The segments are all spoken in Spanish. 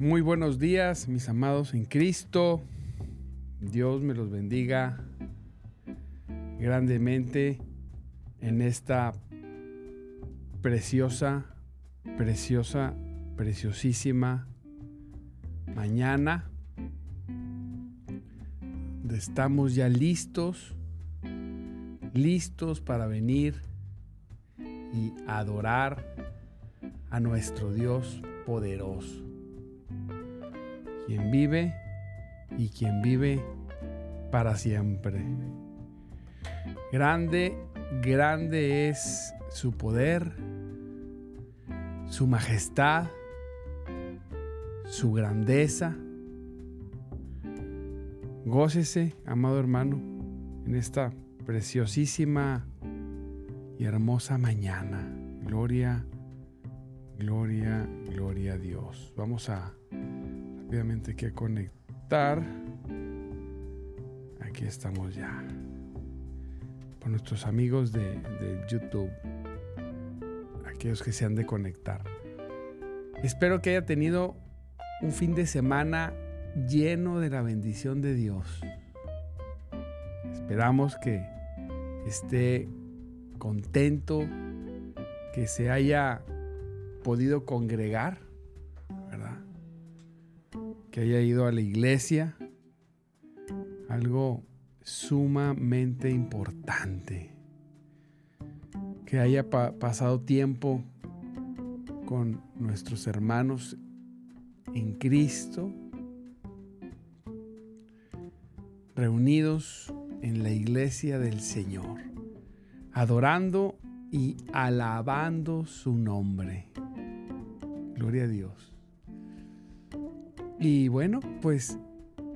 Muy buenos días, mis amados en Cristo. Dios me los bendiga grandemente en esta preciosa, preciosa, preciosísima mañana. Estamos ya listos, listos para venir y adorar a nuestro Dios poderoso quien vive y quien vive para siempre. Grande, grande es su poder, su majestad, su grandeza. Gócese, amado hermano, en esta preciosísima y hermosa mañana. Gloria, gloria, gloria a Dios. Vamos a Obviamente que conectar. Aquí estamos ya. Con nuestros amigos de, de YouTube. Aquellos que se han de conectar. Espero que haya tenido un fin de semana lleno de la bendición de Dios. Esperamos que esté contento, que se haya podido congregar que haya ido a la iglesia, algo sumamente importante, que haya pasado tiempo con nuestros hermanos en Cristo, reunidos en la iglesia del Señor, adorando y alabando su nombre. Gloria a Dios. Y bueno, pues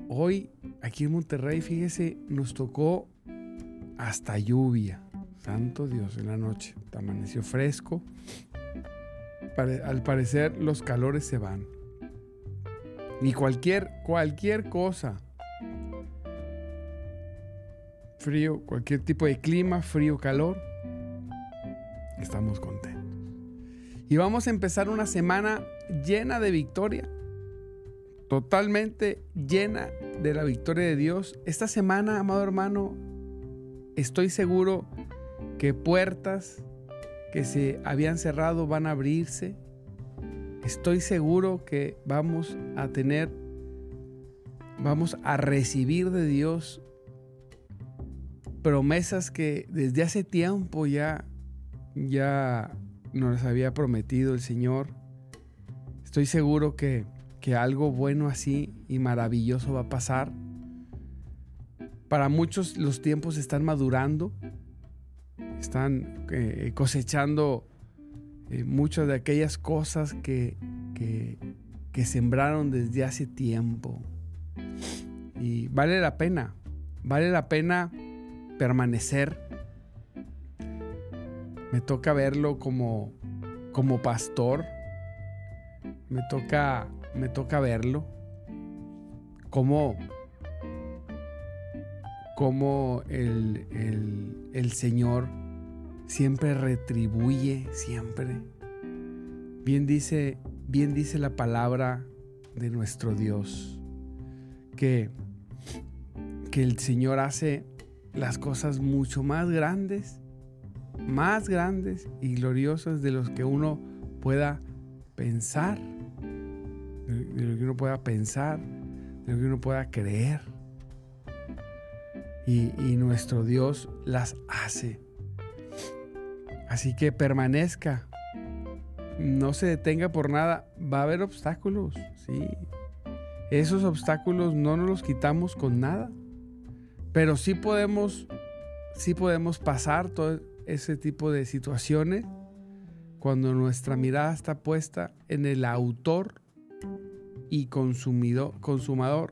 hoy aquí en Monterrey, fíjese, nos tocó hasta lluvia. Santo Dios, en la noche. Amaneció fresco. Al parecer los calores se van. Y cualquier, cualquier cosa. Frío, cualquier tipo de clima, frío, calor. Estamos contentos. Y vamos a empezar una semana llena de victoria totalmente llena de la victoria de Dios. Esta semana, amado hermano, estoy seguro que puertas que se habían cerrado van a abrirse. Estoy seguro que vamos a tener, vamos a recibir de Dios promesas que desde hace tiempo ya, ya nos había prometido el Señor. Estoy seguro que, que algo bueno así y maravilloso va a pasar. Para muchos los tiempos están madurando, están eh, cosechando eh, muchas de aquellas cosas que, que, que sembraron desde hace tiempo. Y vale la pena, vale la pena permanecer. Me toca verlo como, como pastor. Me toca, me toca verlo. Como, como el, el, el Señor siempre retribuye, siempre. Bien dice, bien dice la palabra de nuestro Dios, que, que el Señor hace las cosas mucho más grandes, más grandes y gloriosas de los que uno pueda pensar, de lo que uno pueda pensar, de lo que uno pueda creer. Y, y nuestro Dios las hace. Así que permanezca, no se detenga por nada. Va a haber obstáculos, sí. Esos obstáculos no nos los quitamos con nada. Pero sí podemos, sí podemos pasar todo ese tipo de situaciones cuando nuestra mirada está puesta en el autor y consumido, consumador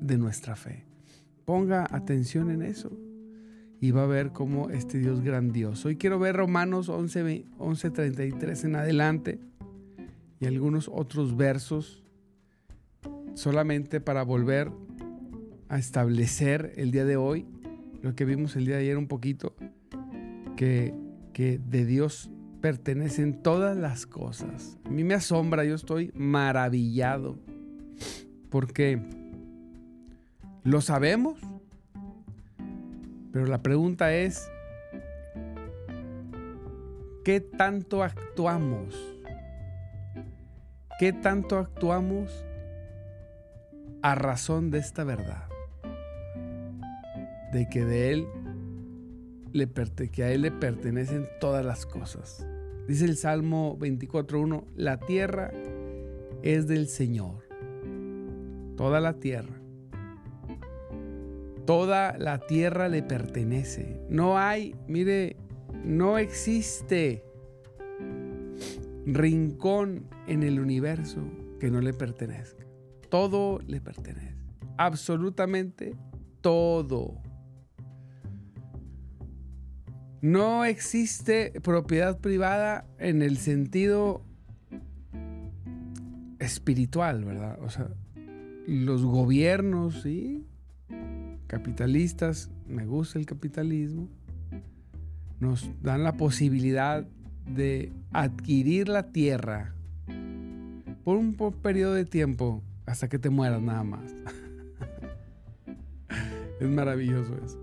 de nuestra fe. Ponga atención en eso y va a ver cómo este Dios grandioso. Hoy quiero ver Romanos 11, 11.33 en adelante y algunos otros versos solamente para volver a establecer el día de hoy, lo que vimos el día de ayer un poquito, que, que de Dios pertenecen todas las cosas. A mí me asombra, yo estoy maravillado, porque lo sabemos, pero la pregunta es, ¿qué tanto actuamos? ¿Qué tanto actuamos a razón de esta verdad? De que de él le que a él le pertenecen todas las cosas. Dice el Salmo 24:1, la tierra es del Señor. Toda la tierra. Toda la tierra le pertenece. No hay, mire, no existe rincón en el universo que no le pertenezca. Todo le pertenece. Absolutamente todo. No existe propiedad privada en el sentido espiritual, ¿verdad? O sea, los gobiernos, ¿sí? Capitalistas, me gusta el capitalismo, nos dan la posibilidad de adquirir la tierra por un periodo de tiempo hasta que te mueras nada más. es maravilloso eso.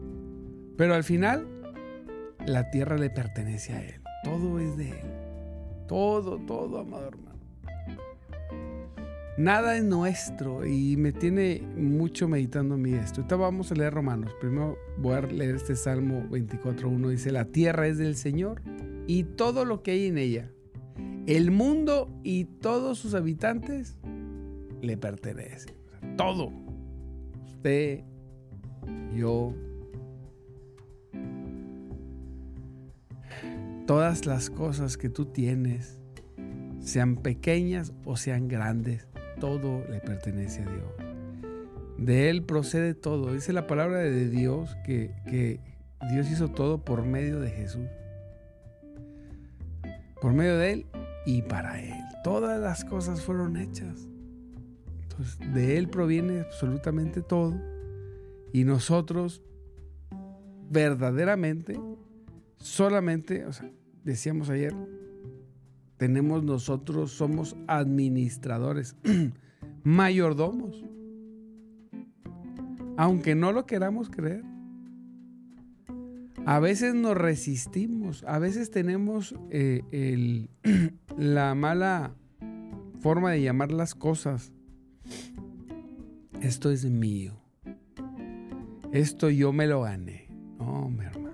Pero al final la tierra le pertenece a Él. Todo es de Él. Todo, todo, amado hermano. Nada es nuestro y me tiene mucho meditando a mí esto. Ahorita vamos a leer Romanos. Primero voy a leer este Salmo 24.1. Dice, la tierra es del Señor y todo lo que hay en ella. El mundo y todos sus habitantes le pertenecen. todo. Usted, yo, todas las cosas que tú tienes, sean pequeñas o sean grandes, todo le pertenece a Dios. De Él procede todo. Dice la palabra de Dios que, que Dios hizo todo por medio de Jesús. Por medio de Él y para Él. Todas las cosas fueron hechas. Entonces, de Él proviene absolutamente todo. Y nosotros verdaderamente solamente, o sea, decíamos ayer, tenemos nosotros, somos administradores, mayordomos. Aunque no lo queramos creer. A veces nos resistimos, a veces tenemos eh, la mala forma de llamar las cosas. Esto es mío. Esto yo me lo gané. No, mi hermano.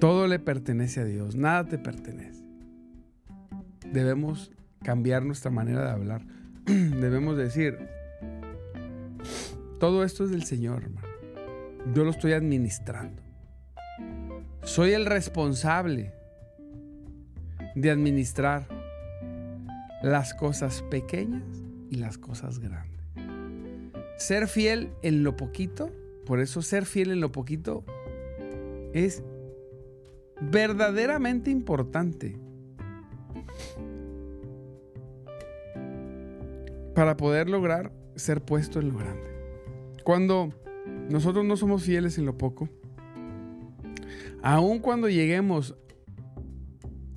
Todo le pertenece a Dios, nada te pertenece. Debemos cambiar nuestra manera de hablar. Debemos decir, todo esto es del Señor, hermano. Yo lo estoy administrando. Soy el responsable de administrar las cosas pequeñas y las cosas grandes. Ser fiel en lo poquito, por eso ser fiel en lo poquito es verdaderamente importante para poder lograr ser puesto en lo grande. Cuando nosotros no somos fieles en lo poco, aun cuando lleguemos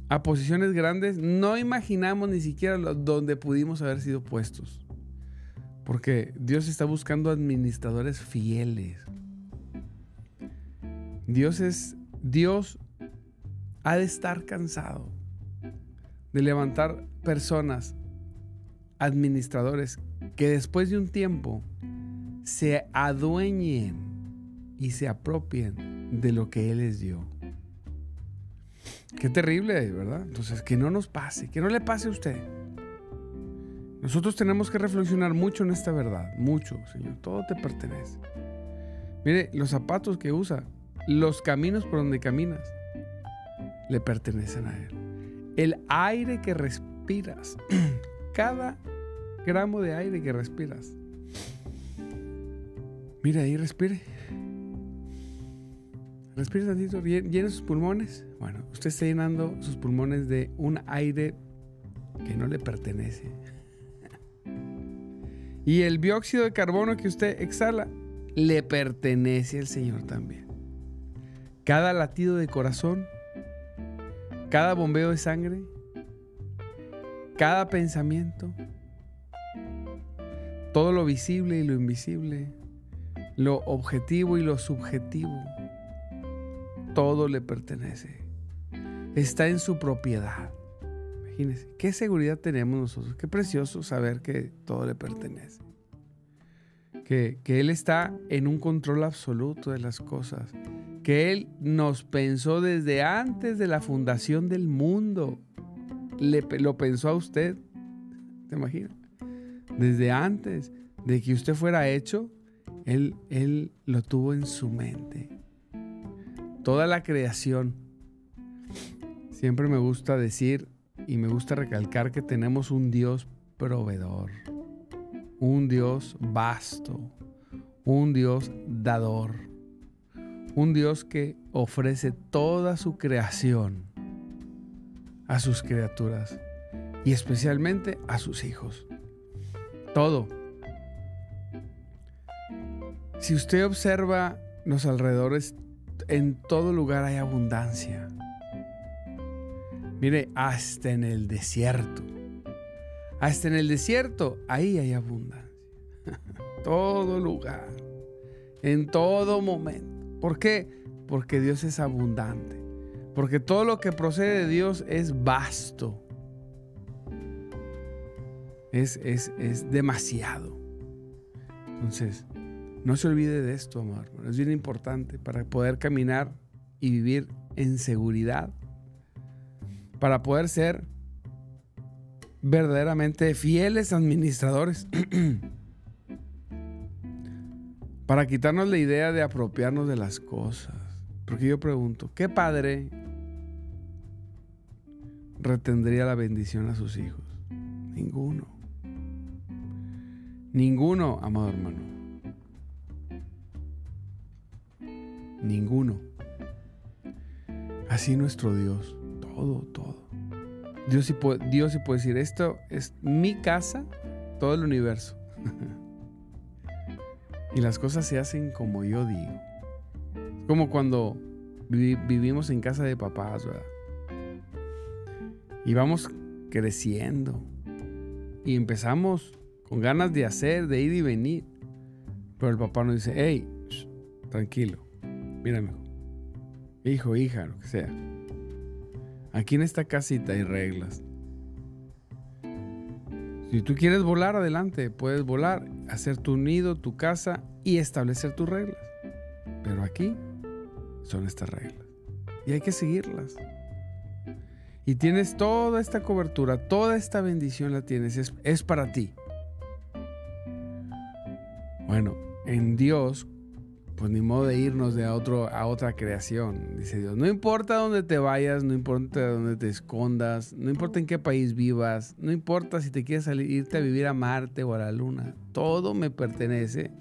a posiciones grandes, no imaginamos ni siquiera donde pudimos haber sido puestos. Porque Dios está buscando administradores fieles. Dios es Dios ha de estar cansado de levantar personas, administradores, que después de un tiempo se adueñen y se apropien de lo que Él les dio. Qué terrible, ¿verdad? Entonces, que no nos pase, que no le pase a usted. Nosotros tenemos que reflexionar mucho en esta verdad, mucho, Señor. Todo te pertenece. Mire, los zapatos que usa, los caminos por donde caminas, le pertenecen a Él. El aire que respiras, cada gramo de aire que respiras. Mira ahí, respire. Respire tantito, llene sus pulmones. Bueno, usted está llenando sus pulmones de un aire que no le pertenece. Y el dióxido de carbono que usted exhala le pertenece al Señor también. Cada latido de corazón, cada bombeo de sangre, cada pensamiento, todo lo visible y lo invisible, lo objetivo y lo subjetivo, todo le pertenece. Está en su propiedad. Imagínense, qué seguridad tenemos nosotros. Qué precioso saber que todo le pertenece. Que, que Él está en un control absoluto de las cosas. Que Él nos pensó desde antes de la fundación del mundo. Le, lo pensó a usted. ¿Te imaginas? Desde antes de que usted fuera hecho, él, él lo tuvo en su mente toda la creación. Siempre me gusta decir y me gusta recalcar que tenemos un Dios proveedor, un Dios vasto, un Dios dador, un Dios que ofrece toda su creación a sus criaturas y especialmente a sus hijos. Todo. Si usted observa los alrededores en todo lugar hay abundancia. Mire, hasta en el desierto. Hasta en el desierto, ahí hay abundancia. todo lugar. En todo momento. ¿Por qué? Porque Dios es abundante. Porque todo lo que procede de Dios es vasto. Es, es, es demasiado. Entonces, no se olvide de esto, amor. Es bien importante para poder caminar y vivir en seguridad. Para poder ser verdaderamente fieles administradores. para quitarnos la idea de apropiarnos de las cosas. Porque yo pregunto, ¿qué padre retendría la bendición a sus hijos? Ninguno. Ninguno, amado hermano. Ninguno. Así nuestro Dios. Todo, todo. Dios sí, puede, Dios sí puede decir, esto es mi casa, todo el universo. y las cosas se hacen como yo digo. Como cuando vivimos en casa de papás, ¿verdad? Y vamos creciendo. Y empezamos con ganas de hacer, de ir y venir. Pero el papá nos dice, hey, tranquilo. Mírame, hijo, hija, lo que sea. Aquí en esta casita hay reglas. Si tú quieres volar adelante, puedes volar, hacer tu nido, tu casa y establecer tus reglas. Pero aquí son estas reglas. y hay que seguirlas. Y tienes toda esta cobertura, toda esta bendición la tienes, es, es para ti. Bueno, en Dios, pues ni modo de irnos de a, otro, a otra creación, dice Dios. No importa dónde te vayas, no importa dónde te escondas, no importa en qué país vivas, no importa si te quieres salir, irte a vivir a Marte o a la Luna, todo me pertenece.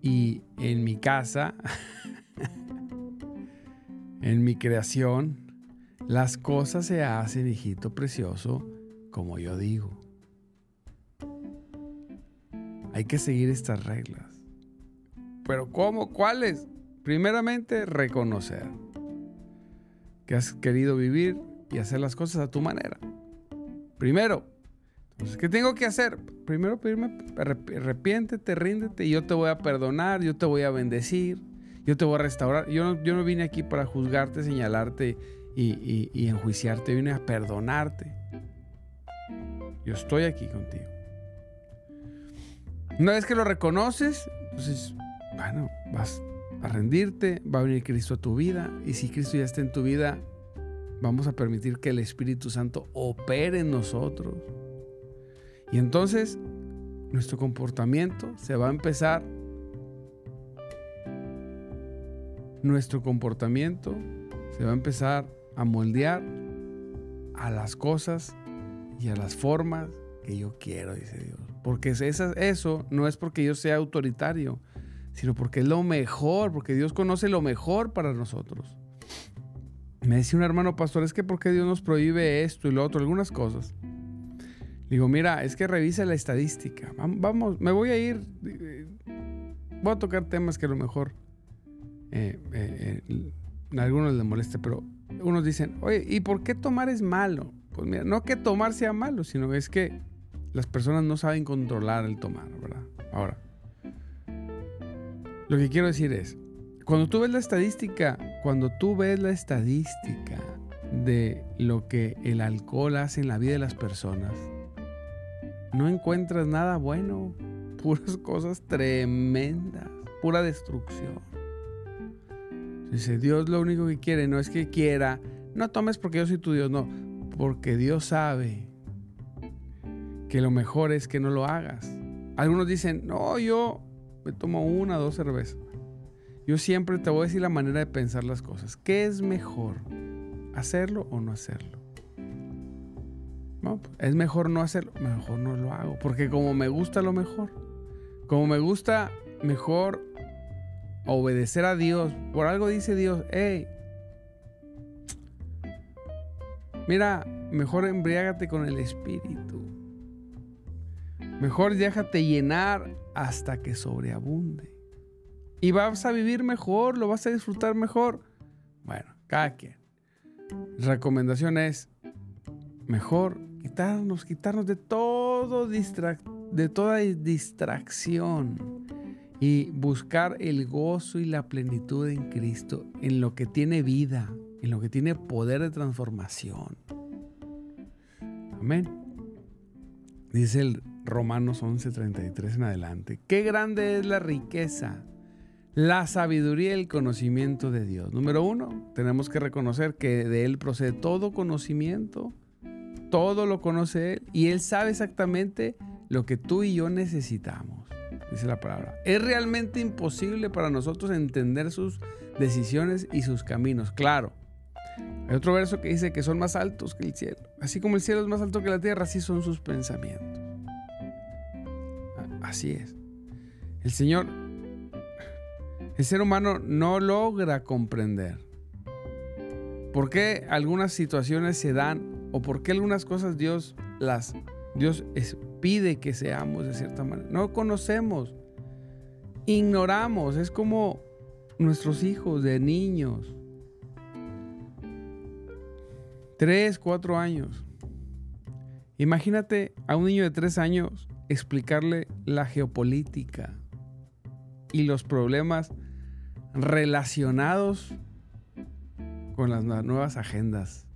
Y en mi casa, en mi creación, las cosas se hacen, hijito precioso, como yo digo. Hay que seguir estas reglas. Pero ¿cómo? ¿Cuáles? Primeramente, reconocer que has querido vivir y hacer las cosas a tu manera. Primero. Entonces, ¿qué tengo que hacer? Primero pedirme, arrepiéntete, ríndete y yo te voy a perdonar, yo te voy a bendecir, yo te voy a restaurar. Yo no, yo no vine aquí para juzgarte, señalarte y, y enjuiciarte, vine a perdonarte. Yo estoy aquí contigo. Una vez que lo reconoces, entonces, bueno, vas a rendirte, va a venir Cristo a tu vida y si Cristo ya está en tu vida, vamos a permitir que el Espíritu Santo opere en nosotros. Y entonces nuestro comportamiento se va a empezar, nuestro comportamiento se va a empezar a moldear a las cosas y a las formas que yo quiero, dice Dios. Porque eso no es porque yo sea autoritario, sino porque es lo mejor, porque Dios conoce lo mejor para nosotros. Me decía un hermano pastor, es que porque Dios nos prohíbe esto y lo otro, algunas cosas. Digo, mira, es que revisa la estadística. Vamos, me voy a ir. Eh, voy a tocar temas que a lo mejor eh, eh, a algunos les moleste, pero unos dicen, oye, ¿y por qué tomar es malo? Pues mira, no que tomar sea malo, sino es que las personas no saben controlar el tomar, ¿verdad? Ahora, lo que quiero decir es, cuando tú ves la estadística, cuando tú ves la estadística de lo que el alcohol hace en la vida de las personas, no encuentras nada bueno, puras cosas tremendas, pura destrucción. Dice, Dios lo único que quiere no es que quiera, no tomes porque yo soy tu Dios, no, porque Dios sabe que lo mejor es que no lo hagas. Algunos dicen, no, yo me tomo una o dos cervezas. Yo siempre te voy a decir la manera de pensar las cosas. ¿Qué es mejor? ¿Hacerlo o no hacerlo? No, pues, es mejor no hacerlo, mejor no lo hago. Porque como me gusta lo mejor, como me gusta mejor obedecer a Dios, por algo dice Dios, hey, mira, mejor embriágate con el Espíritu. Mejor déjate llenar hasta que sobreabunde. Y vas a vivir mejor, lo vas a disfrutar mejor. Bueno, cada quien. Recomendación es mejor quitarnos, quitarnos de todo de toda distracción y buscar el gozo y la plenitud en Cristo, en lo que tiene vida, en lo que tiene poder de transformación. Amén. Dice el Romanos 11:33 en adelante. Qué grande es la riqueza, la sabiduría y el conocimiento de Dios. Número uno, tenemos que reconocer que de Él procede todo conocimiento, todo lo conoce Él y Él sabe exactamente lo que tú y yo necesitamos, dice la palabra. Es realmente imposible para nosotros entender sus decisiones y sus caminos, claro. Hay otro verso que dice que son más altos que el cielo. Así como el cielo es más alto que la tierra, así son sus pensamientos. Así es. El Señor, el ser humano no logra comprender por qué algunas situaciones se dan o por qué algunas cosas Dios las Dios pide que seamos de cierta manera. No conocemos, ignoramos, es como nuestros hijos de niños. Tres, cuatro años. Imagínate a un niño de tres años explicarle la geopolítica y los problemas relacionados con las nuevas agendas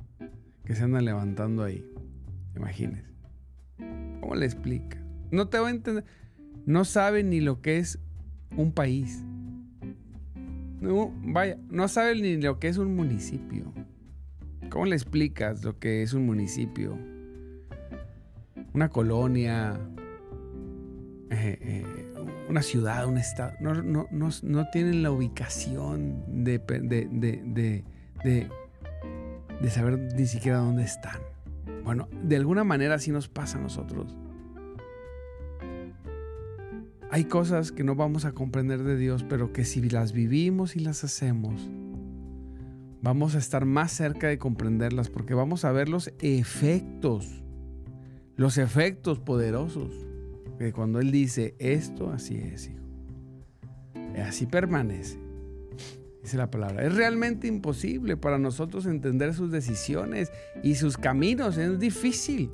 que se andan levantando ahí. Imagínese. ¿Cómo le explica? No te va a entender. No sabe ni lo que es un país. no, vaya, no sabe ni lo que es un municipio. ¿Cómo le explicas lo que es un municipio? Una colonia, eh, eh, una ciudad, un estado. No, tienen la ubicación de, de, de saber ni siquiera dónde están. Bueno, de alguna manera así nos pasa a nosotros. Hay cosas que no vamos a comprender de Dios, pero que si las vivimos y las hacemos, vamos a estar más cerca de comprenderlas porque vamos a ver los efectos, los efectos poderosos. Que cuando Él dice esto, así es, hijo. Así permanece. Dice la palabra. Es realmente imposible para nosotros entender sus decisiones y sus caminos. Es difícil.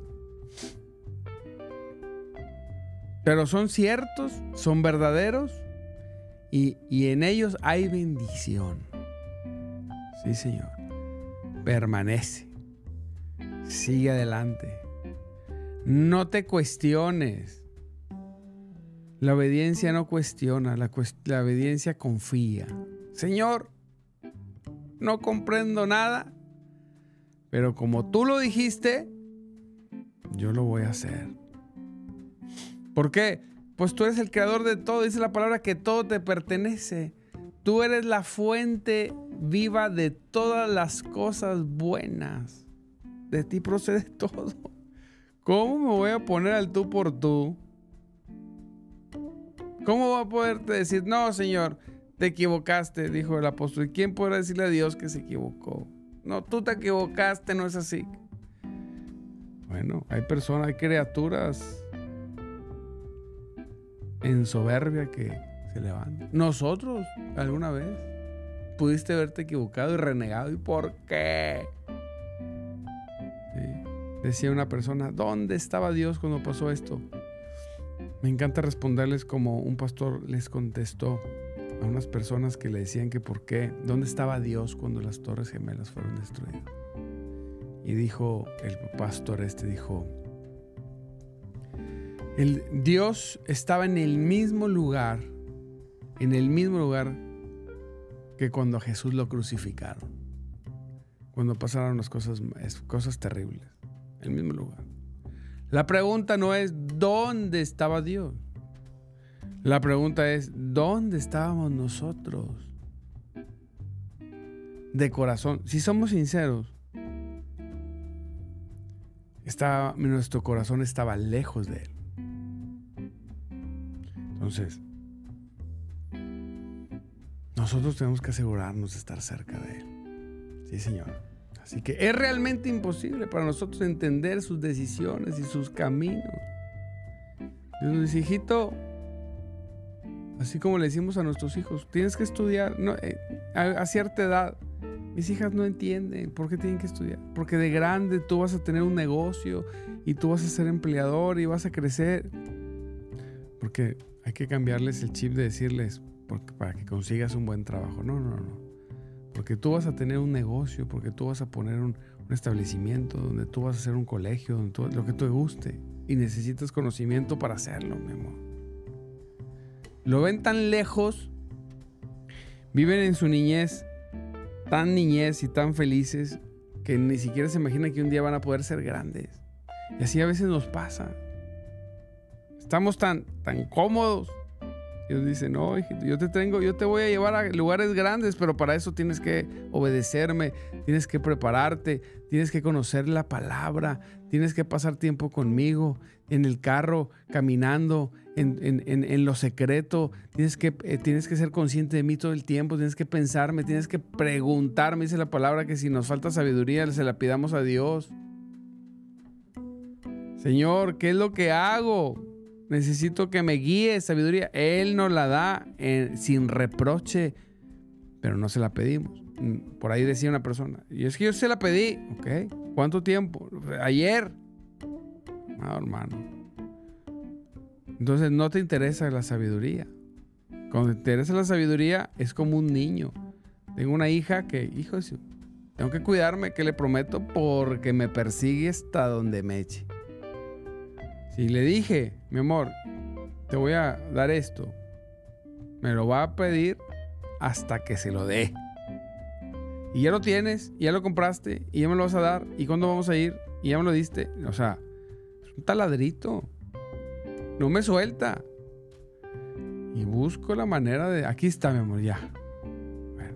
Pero son ciertos, son verdaderos y, en ellos hay bendición. Sí, Señor. Permanece. Sigue adelante. No te cuestiones. La obediencia no cuestiona, la, obediencia confía. Señor, no comprendo nada, pero como tú lo dijiste, yo lo voy a hacer. ¿Por qué? Pues tú eres el creador de todo. Dice la palabra que todo te pertenece. Tú eres la fuente viva de todas las cosas buenas. De ti procede todo. ¿Cómo me voy a poner al tú por tú? ¿Cómo voy a poderte decir, no, Señor, te equivocaste? Dijo el apóstol. ¿Y quién podrá decirle a Dios que se equivocó? No, tú te equivocaste, no es así. Bueno, hay personas, hay criaturas en soberbia que se levanta. Nosotros, alguna vez, pudiste haberte equivocado y renegado. ¿Y por qué? Decía una persona, ¿dónde estaba Dios cuando pasó esto? Me encanta responderles como un pastor les contestó a unas personas que le decían que por qué, ¿dónde estaba Dios cuando las torres gemelas fueron destruidas? Y dijo el pastor este, dijo, el Dios estaba en el mismo lugar, en el mismo lugar que cuando a Jesús lo crucificaron. Cuando pasaron las cosas, cosas terribles. El mismo lugar. La pregunta no es ¿dónde estaba Dios? La pregunta es ¿dónde estábamos nosotros? De corazón. Si somos sinceros, nuestro corazón estaba lejos de Él. Entonces, nosotros tenemos que asegurarnos de estar cerca de Él. Sí, Señor. Así que es realmente imposible para nosotros entender sus decisiones y sus caminos. Dios nos dice, hijito, así como le decimos a nuestros hijos, tienes que estudiar eh, a, cierta edad. Mis hijas no entienden por qué tienen que estudiar. Porque de grande tú vas a tener un negocio y tú vas a ser empleador y vas a crecer. Porque hay que cambiarles el chip de decirles para que consigas un buen trabajo. No, no, no. Porque tú vas a tener un negocio, porque tú vas a poner un, establecimiento donde tú vas a hacer un colegio, donde lo que te guste. Y necesitas conocimiento para hacerlo, mi amor. Lo ven tan lejos, viven en su niñez, tan niñez y tan felices, que ni siquiera se imaginan que un día van a poder ser grandes. Y así a veces nos pasa. Estamos tan, tan cómodos. Dios dice, no, yo te tengo, yo te voy a llevar a lugares grandes, pero para eso tienes que obedecerme, tienes que prepararte, tienes que conocer la palabra, tienes que pasar tiempo conmigo, en el carro, caminando, en, en, lo secreto, tienes que, eh, tienes que ser consciente de mí todo el tiempo, tienes que pensarme, tienes que preguntarme, dice la palabra que si nos falta sabiduría, se la pidamos a Dios. Señor, ¿qué es lo que hago? Necesito que me guíe sabiduría. Él nos la da sin reproche, pero no se la pedimos. Mm, por ahí decía una persona, y es que yo se la pedí, ¿ok? ¿Cuánto tiempo? Ayer. No, hermano. Entonces no te interesa la sabiduría. Cuando te interesa la sabiduría es como un niño. Tengo una hija que, hijo, tengo que cuidarme, que le prometo, porque me persigue hasta donde me eche. Si le dije, mi amor, te voy a dar esto, me lo va a pedir hasta que se lo dé. Y ya lo tienes, y ya lo compraste, y ya me lo vas a dar, y cuándo vamos a ir, y ya me lo diste. O sea, es un taladrito. No me suelta. Y busco la manera de. Aquí está, mi amor, ya. Bueno,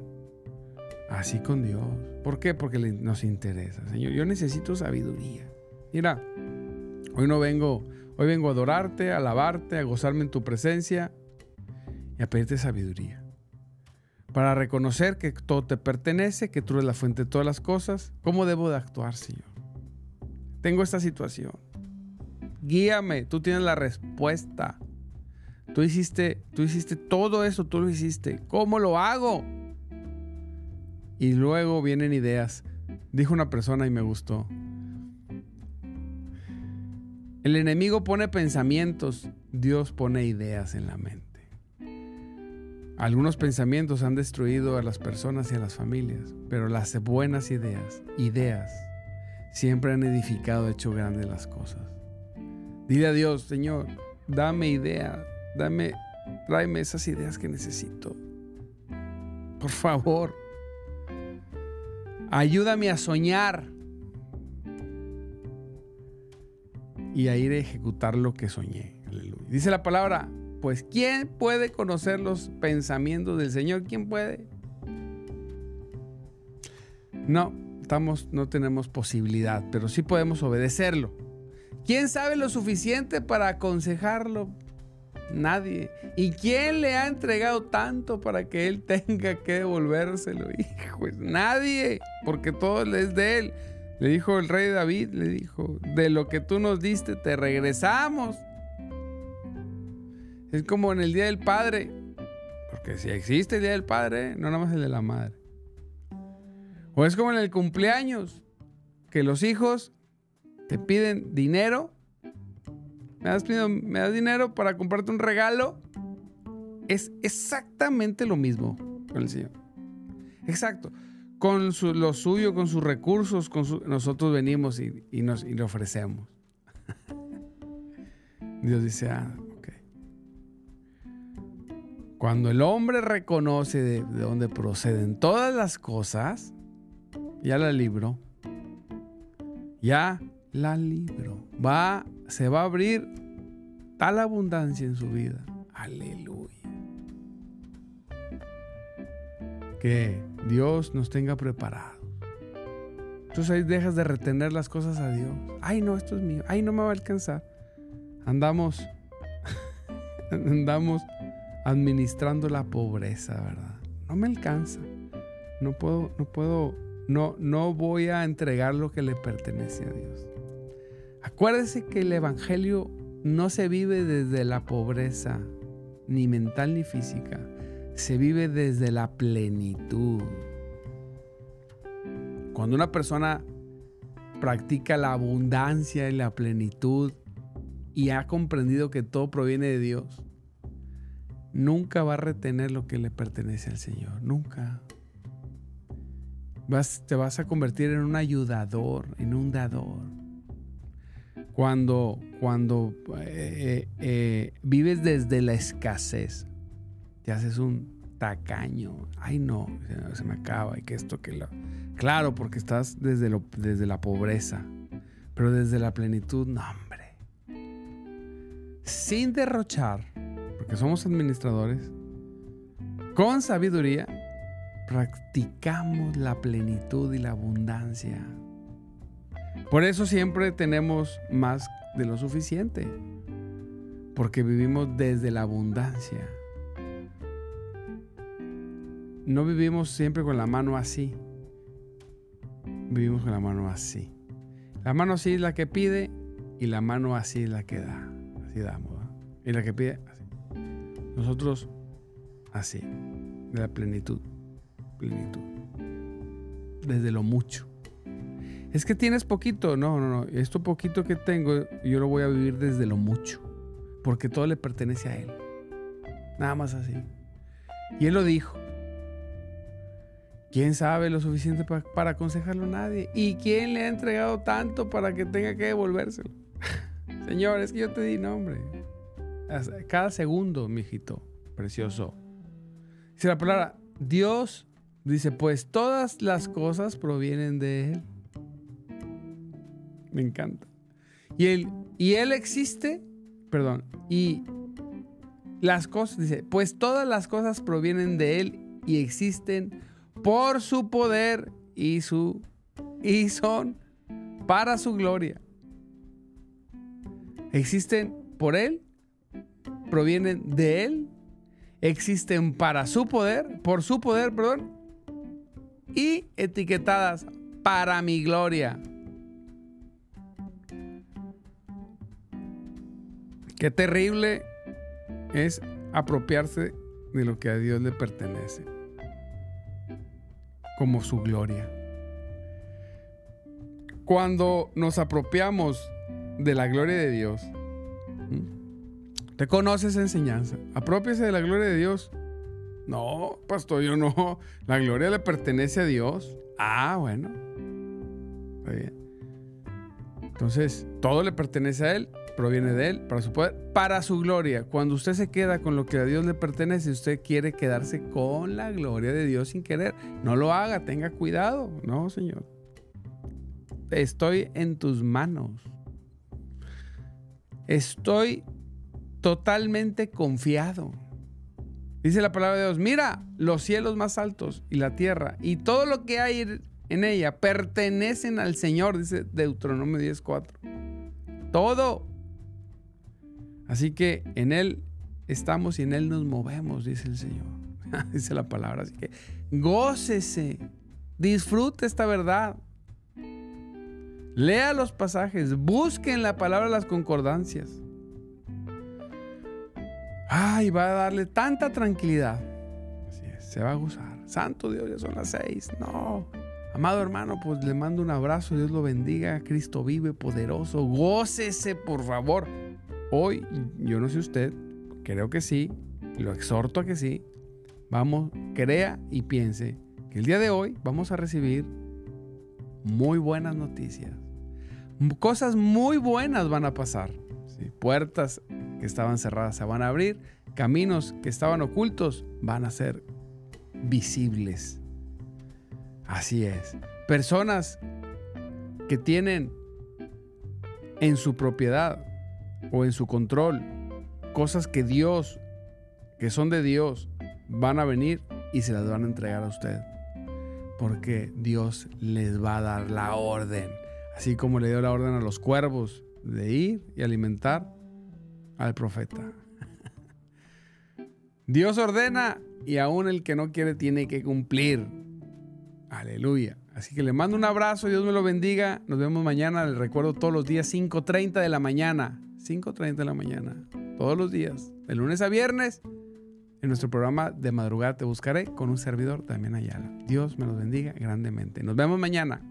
así con Dios. ¿Por qué? Porque nos interesa, Señor. Yo necesito sabiduría. Mira, hoy no vengo, hoy vengo a adorarte, a alabarte, a gozarme en tu presencia y a pedirte sabiduría. Para reconocer que todo te pertenece, que tú eres la fuente de todas las cosas. ¿Cómo debo de actuar, Señor? Tengo esta situación. Guíame, tú tienes la respuesta. Tú hiciste, tú hiciste todo eso, tú lo hiciste. ¿Cómo lo hago? Y luego vienen ideas. Dijo una persona y me gustó. El enemigo pone pensamientos, Dios pone ideas en la mente. Algunos pensamientos han destruido a las personas y a las familias, pero las buenas ideas, ideas, siempre han edificado, hecho grandes las cosas. Dile a Dios, Señor, dame idea, dame, tráeme esas ideas que necesito. Por favor, ayúdame a soñar y a ir a ejecutar lo que soñé. Dice la palabra, pues ¿quién puede conocer los pensamientos del Señor? ¿Quién puede? No, estamos, no tenemos posibilidad, pero sí podemos obedecerlo. ¿Quién sabe lo suficiente para aconsejarlo? Nadie. ¿Y quién le ha entregado tanto para que él tenga que devolvérselo? Hijo, nadie, porque todo es de él. Le dijo el rey David, le dijo, de lo que tú nos diste te regresamos. Es como en el Día del Padre, porque si existe el Día del Padre, no nada más el de la madre. O es como en el cumpleaños, que los hijos te piden dinero. ¿Me das, ¿Me das dinero para comprarte un regalo? Es exactamente lo mismo con el Señor. Exacto con lo suyo, con sus recursos, con nosotros venimos y, nos, le ofrecemos. Dios dice, ah, ok. Cuando el hombre reconoce de, dónde proceden todas las cosas, ya la libro, ya la libro, va, se va a abrir tal abundancia en su vida. Aleluya. Que Dios nos tenga preparados. Entonces ahí dejas de retener las cosas a Dios. Ay, no, esto es mío. Ay, no me va a alcanzar. Andamos, andamos administrando la pobreza, ¿verdad? No me alcanza. No puedo, no puedo, no, no voy a entregar lo que le pertenece a Dios. Acuérdese que el Evangelio no se vive desde la pobreza, ni mental ni física se vive desde la plenitud. Cuando una persona practica la abundancia y la plenitud y ha comprendido que todo proviene de Dios, nunca va a retener lo que le pertenece al Señor. Nunca. te vas a convertir en un ayudador, en un dador. Cuando, cuando eh, eh, eh, vives desde la escasez, te haces un tacaño. Ay, no, se me acaba y que esto, que lo. Claro, porque estás desde, lo, desde la pobreza, pero desde la plenitud, no, hombre. Sin derrochar, porque somos administradores, con sabiduría, practicamos la plenitud y la abundancia. Por eso siempre tenemos más de lo suficiente, porque vivimos desde la abundancia no vivimos siempre con la mano así. Vivimos con la mano así. La mano así es la que pide y la mano así es la que da. Así damos. Y la que pide así. Nosotros así. De la plenitud. Plenitud. Desde lo mucho. Es que tienes poquito. No, no, no. Esto poquito que tengo, yo lo voy a vivir desde lo mucho. Porque todo le pertenece a Él. Nada más así. Y Él lo dijo. ¿Quién sabe lo suficiente para, aconsejarlo a nadie? ¿Y quién le ha entregado tanto para que tenga que devolvérselo? Señor, es que yo te di nombre. Cada segundo, mijito, precioso. Dice la palabra, Dios dice, pues todas las cosas provienen de Él. Me encanta. Y Él, y él existe, perdón, y las cosas, dice, pues todas las cosas provienen de Él y existen por su poder y su y son para su gloria. Existen por Él, provienen de Él, existen para su poder, por su poder, perdón, y etiquetadas para mi gloria. Qué terrible es apropiarse de lo que a Dios le pertenece, como su gloria. Cuando nos apropiamos de la gloria de Dios, te conoces enseñanza, apropiese de la gloria de Dios. No, pastor, yo no. La gloria le pertenece a Dios. Ah, bueno. Está bien. Entonces, todo le pertenece a Él proviene de Él, para su poder, para su gloria. Cuando usted se queda con lo que a Dios le pertenece, usted quiere quedarse con la gloria de Dios sin querer. No lo haga, tenga cuidado. No, Señor. Estoy en tus manos. Estoy totalmente confiado. Dice la palabra de Dios, mira los cielos más altos y la tierra y todo lo que hay en ella pertenecen al Señor, dice Deuteronomio 10.4. Todo Así que en Él estamos y en Él nos movemos, dice el Señor. dice la palabra. Así que gócese, disfrute esta verdad. Lea los pasajes, busque en la palabra las concordancias. Ay, va a darle tanta tranquilidad. Así es, se va a gozar. Santo Dios, ya son las seis. No. Amado hermano, pues le mando un abrazo. Dios lo bendiga. Cristo vive, poderoso. Gócese, por favor. Hoy, yo no sé usted, creo que sí, lo exhorto a que sí. Vamos, crea y piense que el día de hoy vamos a recibir muy buenas noticias. Cosas muy buenas van a pasar. Puertas que estaban cerradas se van a abrir. Caminos que estaban ocultos van a ser visibles. Así es. Personas que tienen en su propiedad o en su control, cosas que Dios, que son de Dios, van a venir y se las van a entregar a usted. Porque Dios les va a dar la orden. Así como le dio la orden a los cuervos de ir y alimentar al profeta. Dios ordena y aún el que no quiere tiene que cumplir. Aleluya. Así que le mando un abrazo, Dios me lo bendiga. Nos vemos mañana, les recuerdo todos los días 5.30 de la mañana. 5.30 de la mañana, todos los días, de lunes a viernes, en nuestro programa de madrugada te buscaré con un servidor también allá. Dios me los bendiga grandemente. Nos vemos mañana.